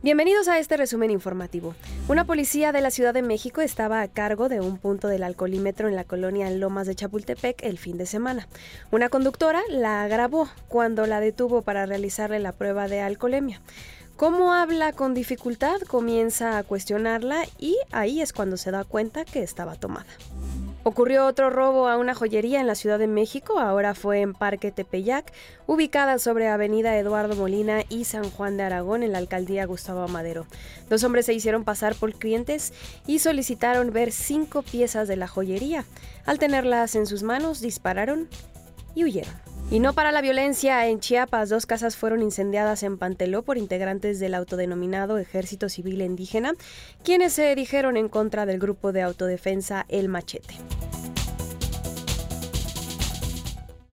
Bienvenidos a este resumen informativo. Una policía de la Ciudad de México estaba a cargo de un punto del alcoholímetro en la colonia Lomas de Chapultepec el fin de semana. Una conductora la grabó cuando la detuvo para realizarle la prueba de alcoholemia. Como habla con dificultad, comienza a cuestionarla y ahí es cuando se da cuenta que estaba tomada. Ocurrió otro robo a una joyería en la Ciudad de México, ahora fue en Parque Tepeyac, ubicada sobre Avenida Eduardo Molina y San Juan de Aragón en la alcaldía Gustavo Madero. Dos hombres se hicieron pasar por clientes y solicitaron ver cinco piezas de la joyería. Al tenerlas en sus manos, dispararon y huyeron. Y no para la violencia, en Chiapas dos casas fueron incendiadas en Panteló por integrantes del autodenominado Ejército Civil Indígena, quienes se dijeron en contra del grupo de autodefensa El Machete.